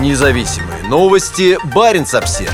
Независимые новости. Барин обсерва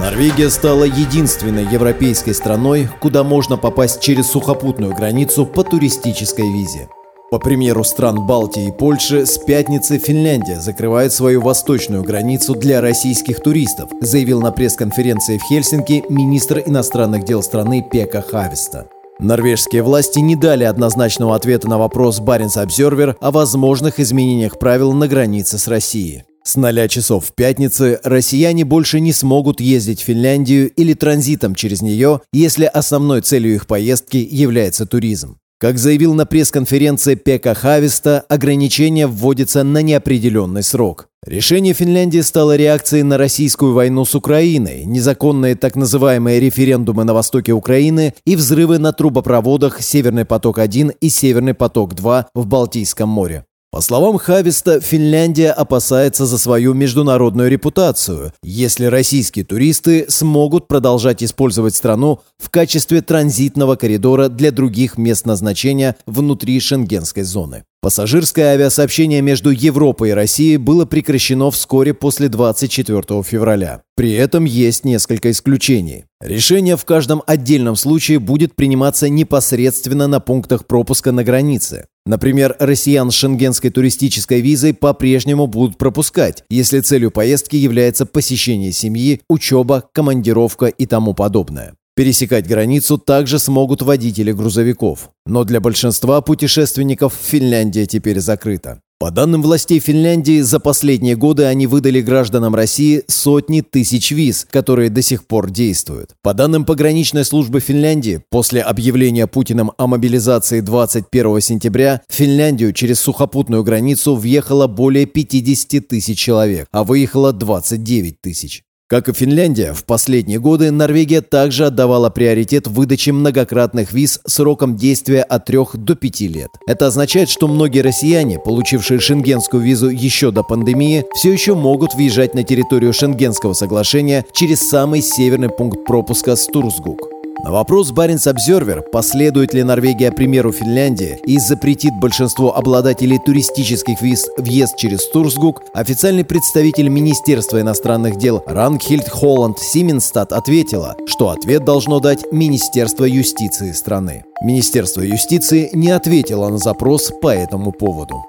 Норвегия стала единственной европейской страной, куда можно попасть через сухопутную границу по туристической визе. По примеру стран Балтии и Польши, с пятницы Финляндия закрывает свою восточную границу для российских туристов, заявил на пресс-конференции в Хельсинки министр иностранных дел страны Пека Хависта. Норвежские власти не дали однозначного ответа на вопрос Баренц Обзервер о возможных изменениях правил на границе с Россией. С 0 часов в пятницы россияне больше не смогут ездить в Финляндию или транзитом через нее, если основной целью их поездки является туризм. Как заявил на пресс-конференции Пека Хависта, ограничение вводится на неопределенный срок. Решение Финляндии стало реакцией на российскую войну с Украиной, незаконные так называемые референдумы на востоке Украины и взрывы на трубопроводах «Северный поток-1» и «Северный поток-2» в Балтийском море. По словам Хависта, Финляндия опасается за свою международную репутацию, если российские туристы смогут продолжать использовать страну в качестве транзитного коридора для других мест назначения внутри шенгенской зоны. Пассажирское авиасообщение между Европой и Россией было прекращено вскоре после 24 февраля. При этом есть несколько исключений. Решение в каждом отдельном случае будет приниматься непосредственно на пунктах пропуска на границе. Например, россиян с шенгенской туристической визой по-прежнему будут пропускать, если целью поездки является посещение семьи, учеба, командировка и тому подобное. Пересекать границу также смогут водители грузовиков. Но для большинства путешественников Финляндия теперь закрыта. По данным властей Финляндии, за последние годы они выдали гражданам России сотни тысяч виз, которые до сих пор действуют. По данным пограничной службы Финляндии, после объявления Путиным о мобилизации 21 сентября, в Финляндию через сухопутную границу въехало более 50 тысяч человек, а выехало 29 тысяч. Как и Финляндия, в последние годы Норвегия также отдавала приоритет выдаче многократных виз сроком действия от 3 до 5 лет. Это означает, что многие россияне, получившие шенгенскую визу еще до пандемии, все еще могут въезжать на территорию Шенгенского соглашения через самый северный пункт пропуска Стурсгук. На вопрос Баренц Обзервер, последует ли Норвегия примеру Финляндии и запретит большинство обладателей туристических виз въезд через Турсгук, официальный представитель Министерства иностранных дел Рангхильд Холланд Сименстад ответила, что ответ должно дать Министерство юстиции страны. Министерство юстиции не ответило на запрос по этому поводу.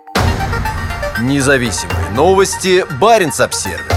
Независимые новости. Баренц Обсервер.